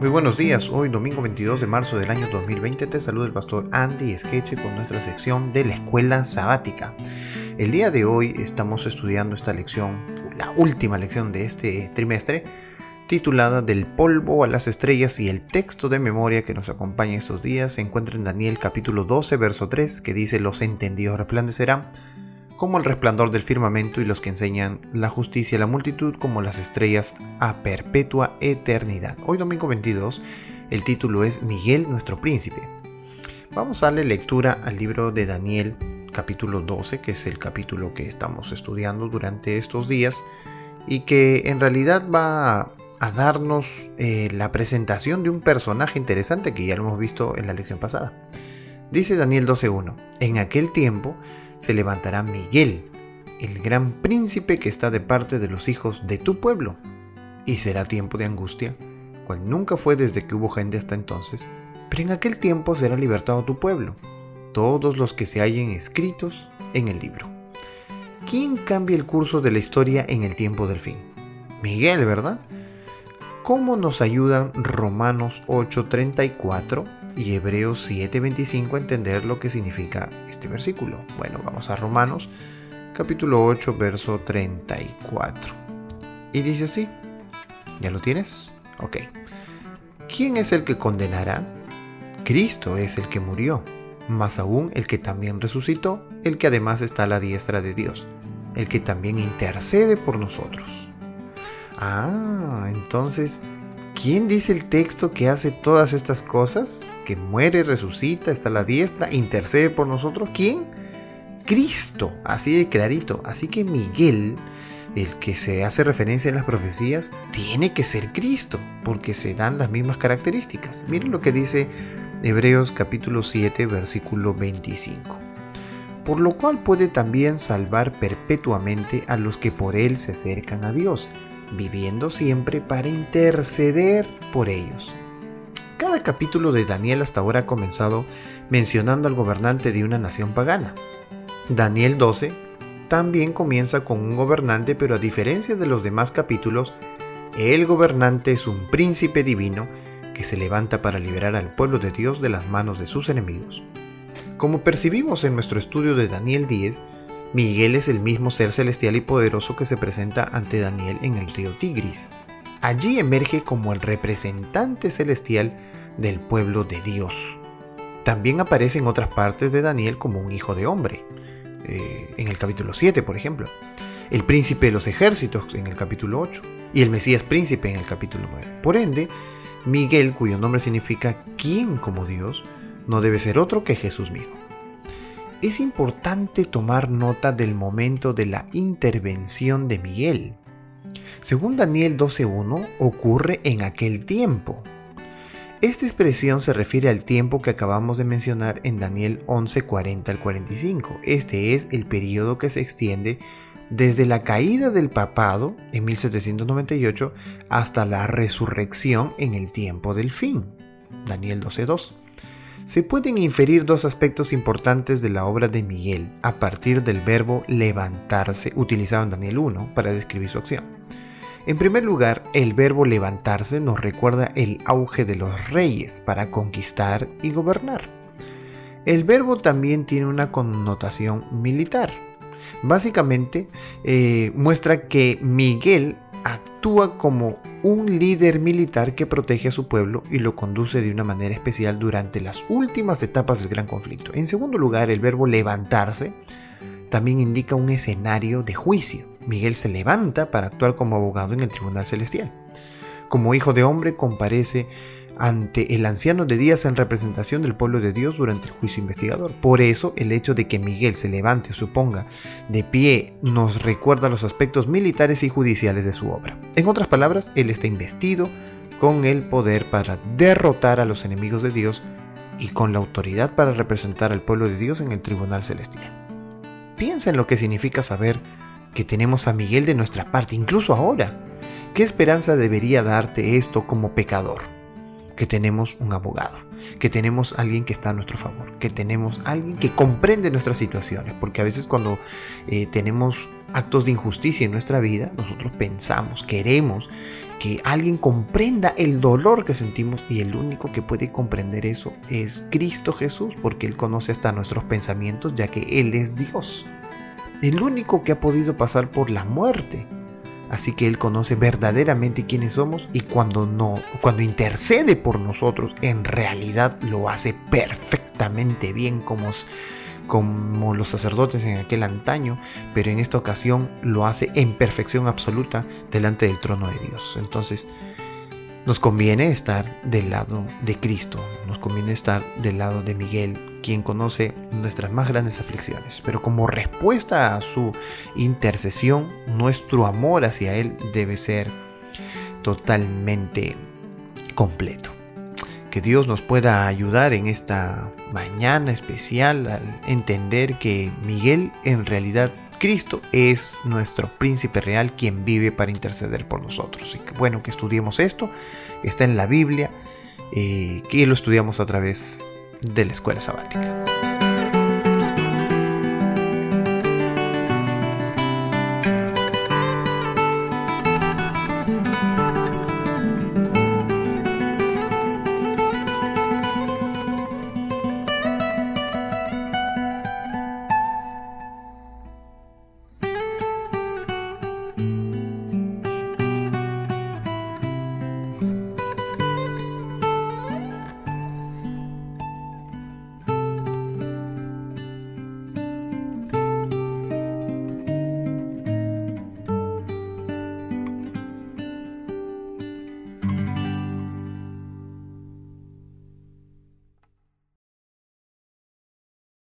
Muy buenos días, hoy domingo 22 de marzo del año 2020 te saluda el pastor Andy Skeche con nuestra sección de la escuela sabática. El día de hoy estamos estudiando esta lección, la última lección de este trimestre, titulada Del polvo a las estrellas y el texto de memoria que nos acompaña estos días se encuentra en Daniel capítulo 12 verso 3 que dice los entendidos resplandecerán como el resplandor del firmamento y los que enseñan la justicia a la multitud como las estrellas a perpetua eternidad. Hoy domingo 22, el título es Miguel nuestro príncipe. Vamos a darle lectura al libro de Daniel capítulo 12, que es el capítulo que estamos estudiando durante estos días y que en realidad va a darnos eh, la presentación de un personaje interesante que ya lo hemos visto en la lección pasada. Dice Daniel 12.1, en aquel tiempo se levantará Miguel, el gran príncipe que está de parte de los hijos de tu pueblo, y será tiempo de angustia, cual nunca fue desde que hubo gente hasta entonces, pero en aquel tiempo será libertado tu pueblo, todos los que se hallen escritos en el libro. ¿Quién cambia el curso de la historia en el tiempo del fin? Miguel, ¿verdad? ¿Cómo nos ayudan Romanos 8:34 y Hebreos 7:25 entender lo que significa este versículo. Bueno, vamos a Romanos capítulo 8, verso 34. Y dice así, ¿ya lo tienes? Ok. ¿Quién es el que condenará? Cristo es el que murió, más aún el que también resucitó, el que además está a la diestra de Dios, el que también intercede por nosotros. Ah, entonces ¿Quién dice el texto que hace todas estas cosas? Que muere, resucita, está a la diestra, intercede por nosotros. ¿Quién? Cristo, así de clarito. Así que Miguel, el que se hace referencia en las profecías, tiene que ser Cristo, porque se dan las mismas características. Miren lo que dice Hebreos capítulo 7, versículo 25. Por lo cual puede también salvar perpetuamente a los que por él se acercan a Dios viviendo siempre para interceder por ellos. Cada capítulo de Daniel hasta ahora ha comenzado mencionando al gobernante de una nación pagana. Daniel 12 también comienza con un gobernante, pero a diferencia de los demás capítulos, el gobernante es un príncipe divino que se levanta para liberar al pueblo de Dios de las manos de sus enemigos. Como percibimos en nuestro estudio de Daniel 10, Miguel es el mismo ser celestial y poderoso que se presenta ante Daniel en el río Tigris. Allí emerge como el representante celestial del pueblo de Dios. También aparece en otras partes de Daniel como un hijo de hombre, eh, en el capítulo 7 por ejemplo, el príncipe de los ejércitos en el capítulo 8 y el Mesías príncipe en el capítulo 9. Por ende, Miguel, cuyo nombre significa ¿quién como Dios, no debe ser otro que Jesús mismo es importante tomar nota del momento de la intervención de Miguel. Según Daniel 12.1, ocurre en aquel tiempo. Esta expresión se refiere al tiempo que acabamos de mencionar en Daniel 11.40 al 45. Este es el periodo que se extiende desde la caída del papado en 1798 hasta la resurrección en el tiempo del fin. Daniel 12.2 se pueden inferir dos aspectos importantes de la obra de Miguel a partir del verbo levantarse utilizado en Daniel 1 para describir su acción. En primer lugar, el verbo levantarse nos recuerda el auge de los reyes para conquistar y gobernar. El verbo también tiene una connotación militar. Básicamente, eh, muestra que Miguel actúa como un líder militar que protege a su pueblo y lo conduce de una manera especial durante las últimas etapas del gran conflicto. En segundo lugar, el verbo levantarse también indica un escenario de juicio. Miguel se levanta para actuar como abogado en el tribunal celestial. Como hijo de hombre comparece ante el anciano de días en representación del pueblo de Dios durante el juicio investigador. Por eso, el hecho de que Miguel se levante o se ponga de pie nos recuerda los aspectos militares y judiciales de su obra. En otras palabras, él está investido con el poder para derrotar a los enemigos de Dios y con la autoridad para representar al pueblo de Dios en el tribunal celestial. Piensa en lo que significa saber que tenemos a Miguel de nuestra parte, incluso ahora. ¿Qué esperanza debería darte esto como pecador? Que tenemos un abogado, que tenemos alguien que está a nuestro favor, que tenemos alguien que comprende nuestras situaciones, porque a veces cuando eh, tenemos actos de injusticia en nuestra vida, nosotros pensamos, queremos que alguien comprenda el dolor que sentimos y el único que puede comprender eso es Cristo Jesús, porque Él conoce hasta nuestros pensamientos, ya que Él es Dios. El único que ha podido pasar por la muerte. Así que Él conoce verdaderamente quiénes somos y cuando no, cuando intercede por nosotros, en realidad lo hace perfectamente bien como como los sacerdotes en aquel antaño, pero en esta ocasión lo hace en perfección absoluta delante del trono de Dios. Entonces, nos conviene estar del lado de Cristo, nos conviene estar del lado de Miguel, quien conoce nuestras más grandes aflicciones. Pero como respuesta a su intercesión, nuestro amor hacia Él debe ser totalmente completo que Dios nos pueda ayudar en esta mañana especial al entender que Miguel en realidad Cristo es nuestro príncipe real quien vive para interceder por nosotros. Y que bueno que estudiemos esto, está en la Biblia, eh, que lo estudiamos a través de la escuela sabática.